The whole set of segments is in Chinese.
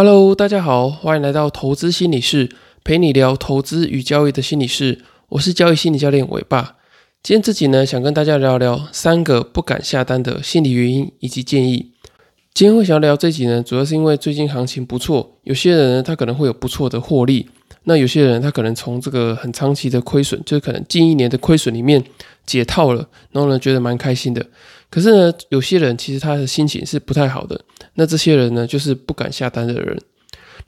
Hello，大家好，欢迎来到投资心理室，陪你聊投资与交易的心理室。我是交易心理教练伟爸。今天这集呢，想跟大家聊聊三个不敢下单的心理原因以及建议。今天会想要聊这集呢，主要是因为最近行情不错，有些人呢他可能会有不错的获利，那有些人他可能从这个很长期的亏损，就是可能近一年的亏损里面解套了，然后呢觉得蛮开心的。可是呢，有些人其实他的心情是不太好的。那这些人呢，就是不敢下单的人。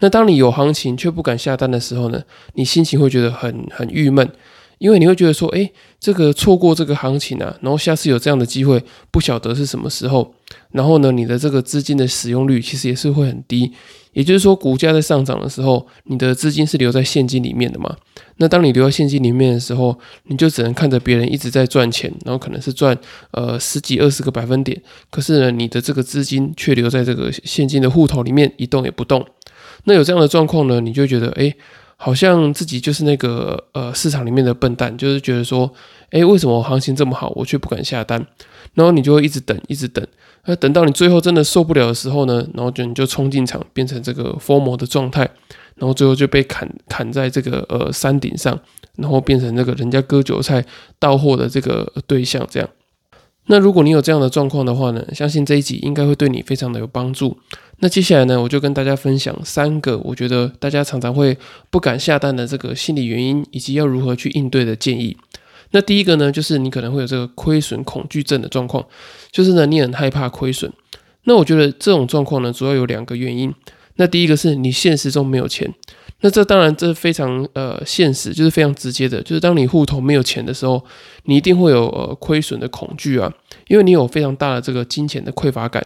那当你有行情却不敢下单的时候呢，你心情会觉得很很郁闷，因为你会觉得说，哎，这个错过这个行情啊，然后下次有这样的机会，不晓得是什么时候。然后呢，你的这个资金的使用率其实也是会很低。也就是说，股价在上涨的时候，你的资金是留在现金里面的嘛？那当你留在现金里面的时候，你就只能看着别人一直在赚钱，然后可能是赚呃十几二十个百分点，可是呢，你的这个资金却留在这个现金的户头里面一动也不动。那有这样的状况呢，你就觉得哎，好像自己就是那个呃市场里面的笨蛋，就是觉得说，哎，为什么行情这么好，我却不敢下单？然后你就会一直等，一直等。那等到你最后真的受不了的时候呢，然后就你就冲进场，变成这个疯魔的状态，然后最后就被砍砍在这个呃山顶上，然后变成那个人家割韭菜到货的这个对象。这样，那如果你有这样的状况的话呢，相信这一集应该会对你非常的有帮助。那接下来呢，我就跟大家分享三个我觉得大家常常会不敢下单的这个心理原因，以及要如何去应对的建议。那第一个呢，就是你可能会有这个亏损恐惧症的状况，就是呢，你很害怕亏损。那我觉得这种状况呢，主要有两个原因。那第一个是你现实中没有钱，那这当然这是非常呃现实，就是非常直接的，就是当你户头没有钱的时候，你一定会有呃亏损的恐惧啊，因为你有非常大的这个金钱的匮乏感，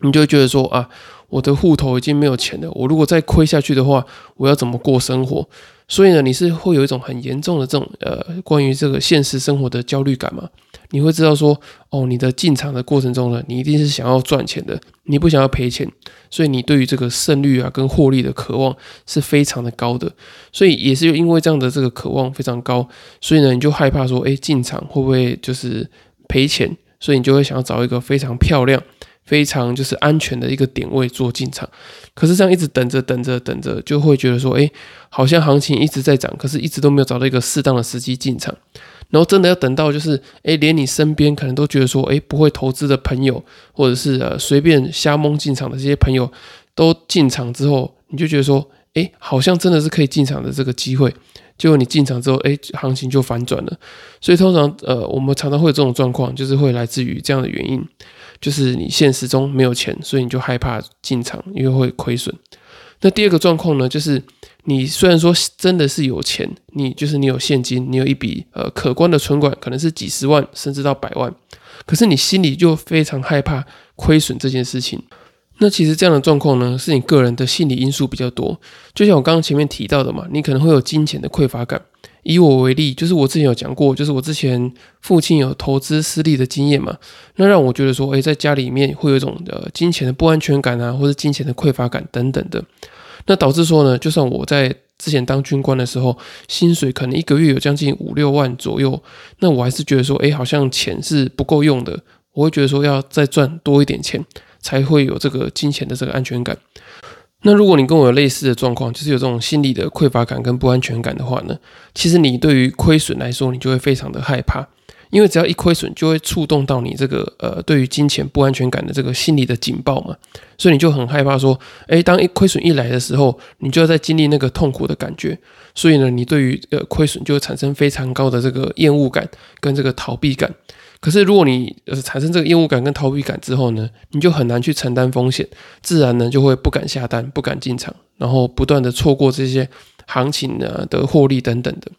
你就会觉得说啊，我的户头已经没有钱了，我如果再亏下去的话，我要怎么过生活？所以呢，你是会有一种很严重的这种呃，关于这个现实生活的焦虑感嘛？你会知道说，哦，你的进场的过程中呢，你一定是想要赚钱的，你不想要赔钱，所以你对于这个胜率啊跟获利的渴望是非常的高的。所以也是因为这样的这个渴望非常高，所以呢，你就害怕说，哎，进场会不会就是赔钱？所以你就会想要找一个非常漂亮。非常就是安全的一个点位做进场，可是这样一直等着等着等着，就会觉得说，哎，好像行情一直在涨，可是一直都没有找到一个适当的时机进场。然后真的要等到就是，哎，连你身边可能都觉得说，哎，不会投资的朋友，或者是呃随便瞎蒙进场的这些朋友都进场之后，你就觉得说，哎，好像真的是可以进场的这个机会。结果你进场之后，哎，行情就反转了。所以通常呃，我们常常会有这种状况，就是会来自于这样的原因。就是你现实中没有钱，所以你就害怕进场，因为会亏损。那第二个状况呢，就是你虽然说真的是有钱，你就是你有现金，你有一笔呃可观的存款，可能是几十万甚至到百万，可是你心里就非常害怕亏损这件事情。那其实这样的状况呢，是你个人的心理因素比较多。就像我刚刚前面提到的嘛，你可能会有金钱的匮乏感。以我为例，就是我之前有讲过，就是我之前父亲有投资失利的经验嘛，那让我觉得说，诶，在家里面会有一种呃金钱的不安全感啊，或者金钱的匮乏感等等的，那导致说呢，就算我在之前当军官的时候，薪水可能一个月有将近五六万左右，那我还是觉得说，诶，好像钱是不够用的，我会觉得说要再赚多一点钱，才会有这个金钱的这个安全感。那如果你跟我有类似的状况，就是有这种心理的匮乏感跟不安全感的话呢，其实你对于亏损来说，你就会非常的害怕，因为只要一亏损，就会触动到你这个呃对于金钱不安全感的这个心理的警报嘛，所以你就很害怕说，诶，当一亏损一来的时候，你就要在经历那个痛苦的感觉，所以呢，你对于呃亏损就会产生非常高的这个厌恶感跟这个逃避感。可是，如果你呃产生这个厌恶感跟逃避感之后呢，你就很难去承担风险，自然呢就会不敢下单、不敢进场，然后不断的错过这些行情呢的获利等等的。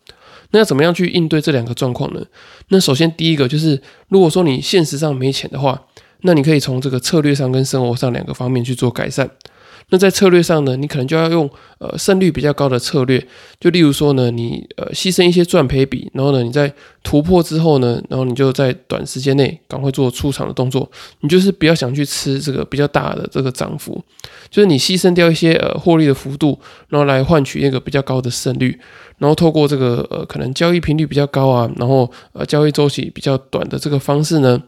那要怎么样去应对这两个状况呢？那首先第一个就是，如果说你现实上没钱的话，那你可以从这个策略上跟生活上两个方面去做改善。那在策略上呢，你可能就要用呃胜率比较高的策略，就例如说呢，你呃牺牲一些赚赔比，然后呢你在突破之后呢，然后你就在短时间内赶快做出场的动作，你就是不要想去吃这个比较大的这个涨幅，就是你牺牲掉一些呃获利的幅度，然后来换取一个比较高的胜率，然后透过这个呃可能交易频率比较高啊，然后呃交易周期比较短的这个方式呢。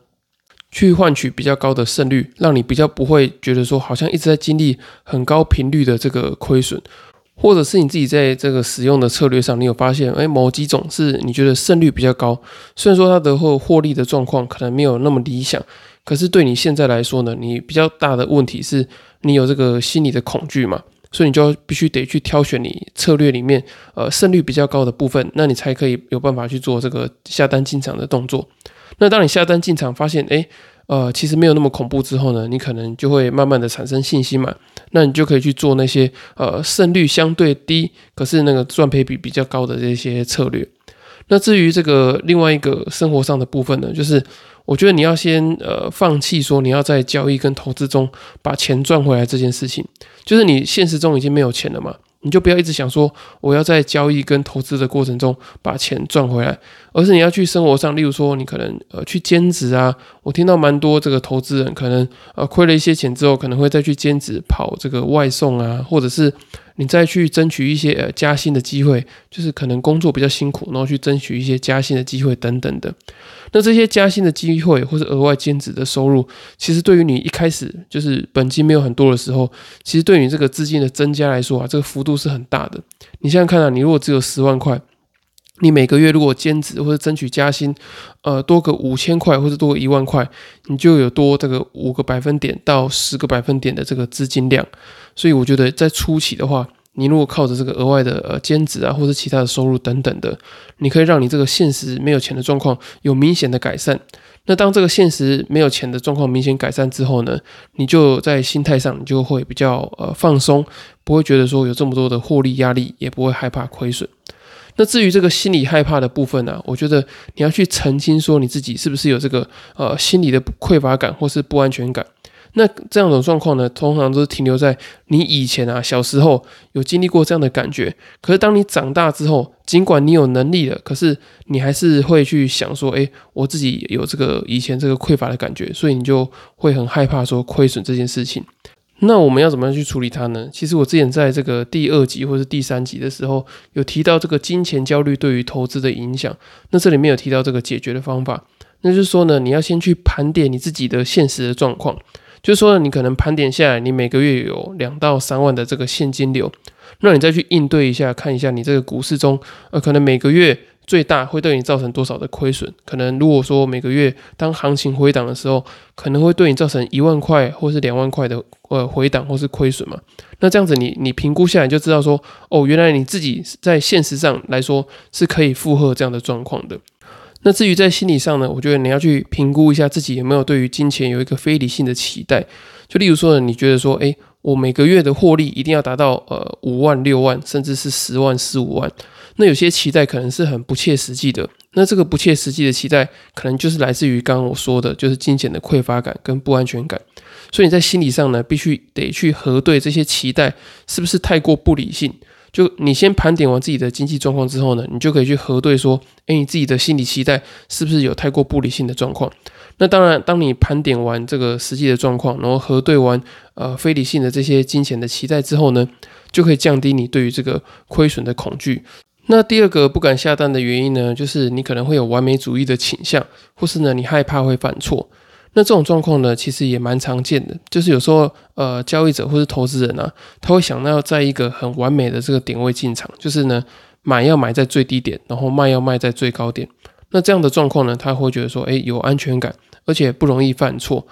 去换取比较高的胜率，让你比较不会觉得说好像一直在经历很高频率的这个亏损，或者是你自己在这个使用的策略上，你有发现，哎，某几种是你觉得胜率比较高，虽然说它的获获利的状况可能没有那么理想，可是对你现在来说呢，你比较大的问题是你有这个心理的恐惧嘛，所以你就必须得去挑选你策略里面呃胜率比较高的部分，那你才可以有办法去做这个下单进场的动作。那当你下单进场，发现哎，呃，其实没有那么恐怖之后呢，你可能就会慢慢的产生信心嘛。那你就可以去做那些呃胜率相对低，可是那个赚赔比比较高的这些策略。那至于这个另外一个生活上的部分呢，就是我觉得你要先呃放弃说你要在交易跟投资中把钱赚回来这件事情，就是你现实中已经没有钱了嘛。你就不要一直想说我要在交易跟投资的过程中把钱赚回来，而是你要去生活上，例如说你可能呃去兼职啊。我听到蛮多这个投资人可能呃亏了一些钱之后，可能会再去兼职跑这个外送啊，或者是。你再去争取一些呃加薪的机会，就是可能工作比较辛苦，然后去争取一些加薪的机会等等的。那这些加薪的机会或者额外兼职的收入，其实对于你一开始就是本金没有很多的时候，其实对你这个资金的增加来说啊，这个幅度是很大的。你想想看啊，你如果只有十万块。你每个月如果兼职或者争取加薪，呃，多个五千块或者多个一万块，你就有多这个五个百分点到十个百分点的这个资金量。所以我觉得在初期的话，你如果靠着这个额外的呃兼职啊或者其他的收入等等的，你可以让你这个现实没有钱的状况有明显的改善。那当这个现实没有钱的状况明显改善之后呢，你就在心态上你就会比较呃放松，不会觉得说有这么多的获利压力，也不会害怕亏损。那至于这个心理害怕的部分呢，我觉得你要去澄清说你自己是不是有这个呃心理的匮乏感或是不安全感。那这样的状况呢，通常都是停留在你以前啊小时候有经历过这样的感觉。可是当你长大之后，尽管你有能力了，可是你还是会去想说，哎，我自己有这个以前这个匮乏的感觉，所以你就会很害怕说亏损这件事情。那我们要怎么样去处理它呢？其实我之前在这个第二集或是第三集的时候，有提到这个金钱焦虑对于投资的影响。那这里面有提到这个解决的方法，那就是说呢，你要先去盘点你自己的现实的状况，就是说你可能盘点下来，你每个月有两到三万的这个现金流，那你再去应对一下，看一下你这个股市中，呃，可能每个月。最大会对你造成多少的亏损？可能如果说每个月当行情回档的时候，可能会对你造成一万块或是两万块的呃回档或是亏损嘛？那这样子你你评估下来就知道说，哦，原来你自己在现实上来说是可以负荷这样的状况的。那至于在心理上呢，我觉得你要去评估一下自己有没有对于金钱有一个非理性的期待。就例如说，你觉得说，诶，我每个月的获利一定要达到呃五万六万，甚至是十万十五万。那有些期待可能是很不切实际的，那这个不切实际的期待，可能就是来自于刚刚我说的，就是金钱的匮乏感跟不安全感。所以你在心理上呢，必须得去核对这些期待是不是太过不理性。就你先盘点完自己的经济状况之后呢，你就可以去核对说，诶，你自己的心理期待是不是有太过不理性的状况？那当然，当你盘点完这个实际的状况，然后核对完呃非理性的这些金钱的期待之后呢，就可以降低你对于这个亏损的恐惧。那第二个不敢下单的原因呢，就是你可能会有完美主义的倾向，或是呢你害怕会犯错。那这种状况呢，其实也蛮常见的，就是有时候呃交易者或是投资人啊，他会想到在一个很完美的这个点位进场，就是呢买要买在最低点，然后卖要卖在最高点。那这样的状况呢，他会觉得说，哎有安全感，而且不容易犯错。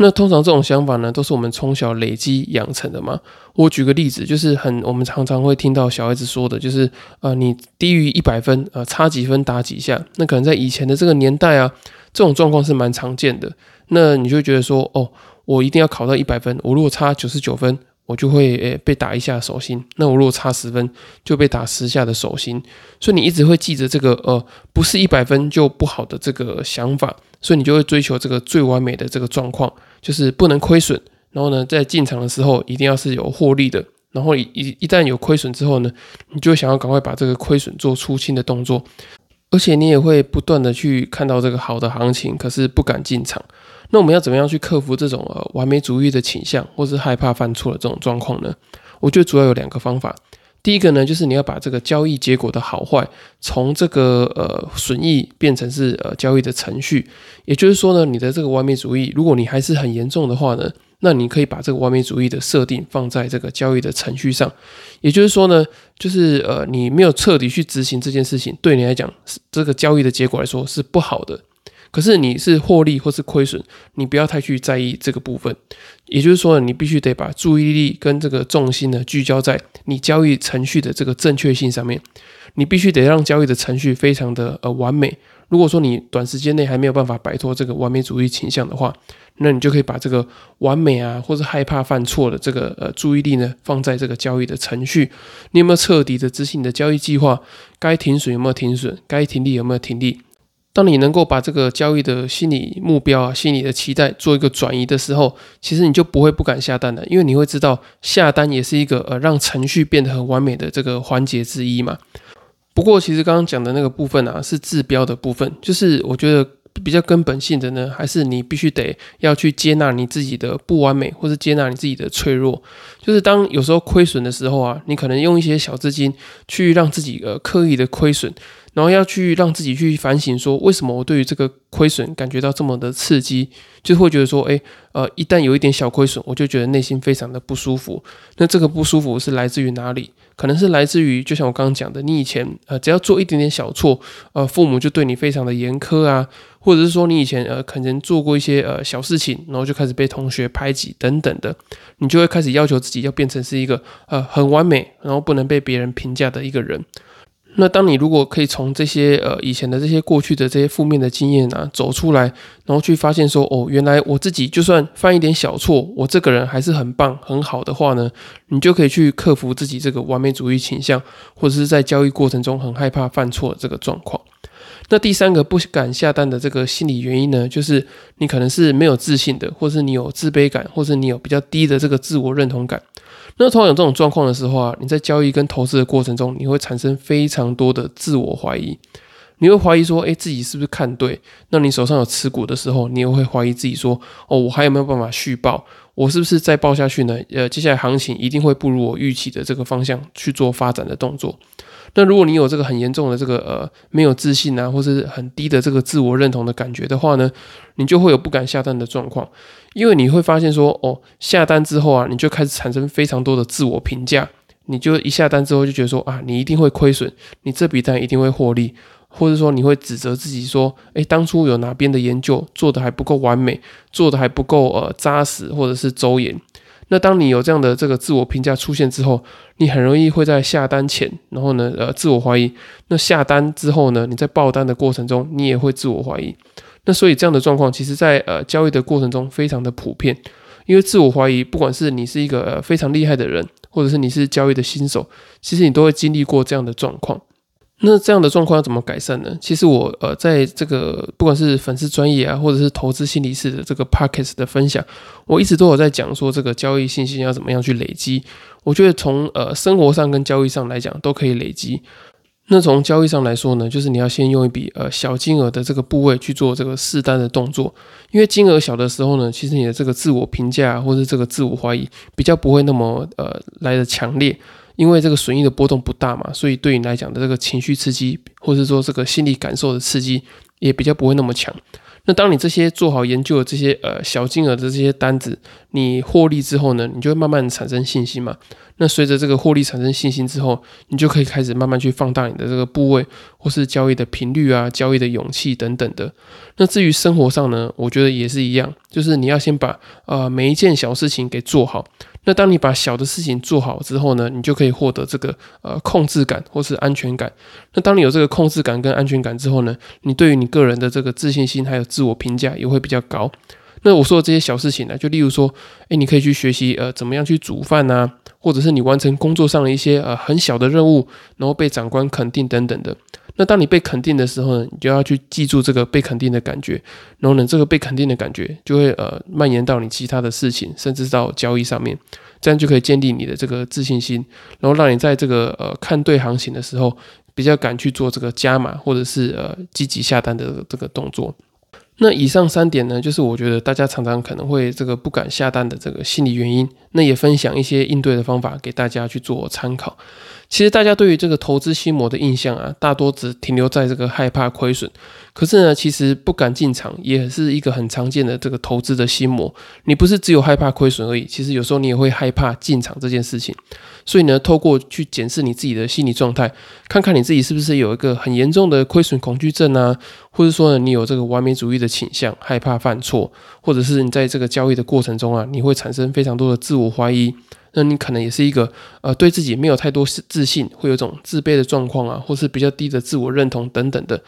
那通常这种想法呢，都是我们从小累积养成的嘛。我举个例子，就是很我们常常会听到小孩子说的，就是呃，你低于一百分，呃，差几分打几下。那可能在以前的这个年代啊，这种状况是蛮常见的。那你就觉得说，哦，我一定要考到一百分，我如果差九十九分，我就会诶被打一下手心。那我如果差十分，就被打十下的手心。所以你一直会记着这个呃，不是一百分就不好的这个想法，所以你就会追求这个最完美的这个状况。就是不能亏损，然后呢，在进场的时候一定要是有获利的，然后一一旦有亏损之后呢，你就想要赶快把这个亏损做出清的动作，而且你也会不断的去看到这个好的行情，可是不敢进场。那我们要怎么样去克服这种呃完美主义的倾向，或是害怕犯错的这种状况呢？我觉得主要有两个方法。第一个呢，就是你要把这个交易结果的好坏，从这个呃损益变成是呃交易的程序。也就是说呢，你的这个完美主义，如果你还是很严重的话呢，那你可以把这个完美主义的设定放在这个交易的程序上。也就是说呢，就是呃你没有彻底去执行这件事情，对你来讲，这个交易的结果来说是不好的。可是你是获利或是亏损，你不要太去在意这个部分。也就是说，你必须得把注意力跟这个重心呢聚焦在你交易程序的这个正确性上面。你必须得让交易的程序非常的呃完美。如果说你短时间内还没有办法摆脱这个完美主义倾向的话，那你就可以把这个完美啊，或者害怕犯错的这个呃注意力呢放在这个交易的程序。你有没有彻底的执行你的交易计划？该停损有没有停损？该停利有没有停利？当你能够把这个交易的心理目标啊、心理的期待做一个转移的时候，其实你就不会不敢下单了，因为你会知道下单也是一个呃让程序变得很完美的这个环节之一嘛。不过，其实刚刚讲的那个部分啊，是治标的部分，就是我觉得比较根本性的呢，还是你必须得要去接纳你自己的不完美，或是接纳你自己的脆弱。就是当有时候亏损的时候啊，你可能用一些小资金去让自己呃刻意的亏损。然后要去让自己去反省，说为什么我对于这个亏损感觉到这么的刺激，就会觉得说，哎，呃，一旦有一点小亏损，我就觉得内心非常的不舒服。那这个不舒服是来自于哪里？可能是来自于，就像我刚刚讲的，你以前呃，只要做一点点小错，呃，父母就对你非常的严苛啊，或者是说你以前呃，可能做过一些呃小事情，然后就开始被同学排挤等等的，你就会开始要求自己要变成是一个呃很完美，然后不能被别人评价的一个人。那当你如果可以从这些呃以前的这些过去的这些负面的经验啊走出来，然后去发现说哦，原来我自己就算犯一点小错，我这个人还是很棒很好的话呢，你就可以去克服自己这个完美主义倾向，或者是在交易过程中很害怕犯错这个状况。那第三个不敢下单的这个心理原因呢，就是你可能是没有自信的，或是你有自卑感，或是你有比较低的这个自我认同感。那通常有这种状况的时候啊，你在交易跟投资的过程中，你会产生非常多的自我怀疑，你会怀疑说，哎，自己是不是看对？那你手上有持股的时候，你又会怀疑自己说，哦，我还有没有办法续报？我是不是再报下去呢？呃，接下来行情一定会不如我预期的这个方向去做发展的动作。那如果你有这个很严重的这个呃没有自信啊，或是很低的这个自我认同的感觉的话呢，你就会有不敢下单的状况，因为你会发现说哦下单之后啊，你就开始产生非常多的自我评价，你就一下单之后就觉得说啊你一定会亏损，你这笔单一定会获利，或者说你会指责自己说，诶，当初有哪边的研究做的还不够完美，做的还不够呃扎实或者是周延。那当你有这样的这个自我评价出现之后，你很容易会在下单前，然后呢，呃，自我怀疑。那下单之后呢，你在报单的过程中，你也会自我怀疑。那所以这样的状况，其实在呃交易的过程中非常的普遍。因为自我怀疑，不管是你是一个呃非常厉害的人，或者是你是交易的新手，其实你都会经历过这样的状况。那这样的状况要怎么改善呢？其实我呃，在这个不管是粉丝专业啊，或者是投资心理师的这个 pockets 的分享，我一直都有在讲说，这个交易信心要怎么样去累积。我觉得从呃生活上跟交易上来讲都可以累积。那从交易上来说呢，就是你要先用一笔呃小金额的这个部位去做这个试单的动作，因为金额小的时候呢，其实你的这个自我评价或者这个自我怀疑比较不会那么呃来的强烈。因为这个损益的波动不大嘛，所以对你来讲的这个情绪刺激，或者说这个心理感受的刺激，也比较不会那么强。那当你这些做好研究的这些呃小金额的这些单子，你获利之后呢，你就会慢慢产生信心嘛。那随着这个获利产生信心之后，你就可以开始慢慢去放大你的这个部位，或是交易的频率啊，交易的勇气等等的。那至于生活上呢，我觉得也是一样，就是你要先把呃每一件小事情给做好。那当你把小的事情做好之后呢，你就可以获得这个呃控制感或是安全感。那当你有这个控制感跟安全感之后呢，你对于你个人的这个自信心还有自我评价也会比较高。那我说的这些小事情呢，就例如说，诶，你可以去学习呃怎么样去煮饭呐，或者是你完成工作上的一些呃很小的任务，然后被长官肯定等等的。那当你被肯定的时候呢，你就要去记住这个被肯定的感觉，然后呢，这个被肯定的感觉就会呃蔓延到你其他的事情，甚至到交易上面，这样就可以建立你的这个自信心，然后让你在这个呃看对行情的时候，比较敢去做这个加码或者是呃积极下单的这个动作。那以上三点呢，就是我觉得大家常常可能会这个不敢下单的这个心理原因。那也分享一些应对的方法给大家去做参考。其实大家对于这个投资心魔的印象啊，大多只停留在这个害怕亏损。可是呢，其实不敢进场也是一个很常见的这个投资的心魔。你不是只有害怕亏损而已，其实有时候你也会害怕进场这件事情。所以呢，透过去检视你自己的心理状态，看看你自己是不是有一个很严重的亏损恐惧症啊，或者说呢，你有这个完美主义的倾向，害怕犯错，或者是你在这个交易的过程中啊，你会产生非常多的自我怀疑。那你可能也是一个呃对自己没有太多自信，会有种自卑的状况啊，或是比较低的自我认同等等的。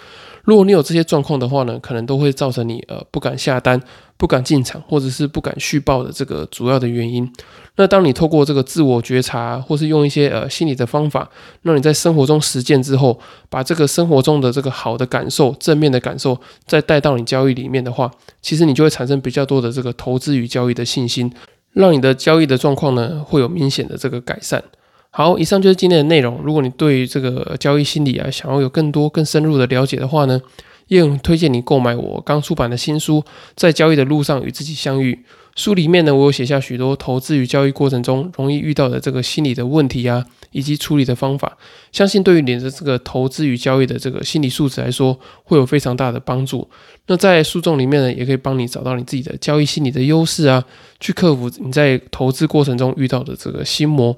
如果你有这些状况的话呢，可能都会造成你呃不敢下单、不敢进场，或者是不敢续报的这个主要的原因。那当你透过这个自我觉察，或是用一些呃心理的方法，让你在生活中实践之后，把这个生活中的这个好的感受、正面的感受，再带到你交易里面的话，其实你就会产生比较多的这个投资与交易的信心。让你的交易的状况呢，会有明显的这个改善。好，以上就是今天的内容。如果你对于这个交易心理啊，想要有更多更深入的了解的话呢，也很推荐你购买我刚出版的新书《在交易的路上与自己相遇》。书里面呢，我有写下许多投资与交易过程中容易遇到的这个心理的问题啊，以及处理的方法。相信对于你的这个投资与交易的这个心理素质来说，会有非常大的帮助。那在书中里面呢，也可以帮你找到你自己的交易心理的优势啊，去克服你在投资过程中遇到的这个心魔。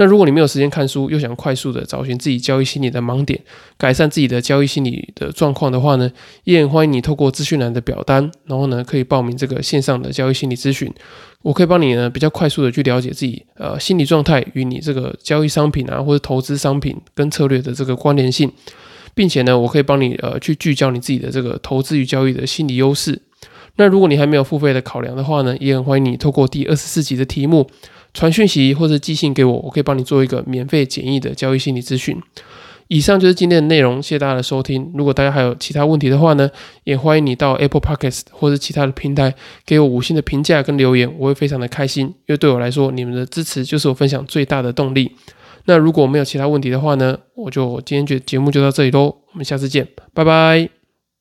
那如果你没有时间看书，又想快速的找寻自己交易心理的盲点，改善自己的交易心理的状况的话呢，也很欢迎你透过资讯栏的表单，然后呢可以报名这个线上的交易心理咨询，我可以帮你呢比较快速的去了解自己呃心理状态与你这个交易商品啊或者投资商品跟策略的这个关联性，并且呢我可以帮你呃去聚焦你自己的这个投资与交易的心理优势。那如果你还没有付费的考量的话呢，也很欢迎你透过第二十四集的题目。传讯息或者寄信给我，我可以帮你做一个免费简易的交易心理咨询。以上就是今天的内容，谢谢大家的收听。如果大家还有其他问题的话呢，也欢迎你到 Apple Podcast 或者其他的平台给我五星的评价跟留言，我会非常的开心，因为对我来说，你们的支持就是我分享最大的动力。那如果没有其他问题的话呢，我就今天就节目就到这里喽，我们下次见，拜拜。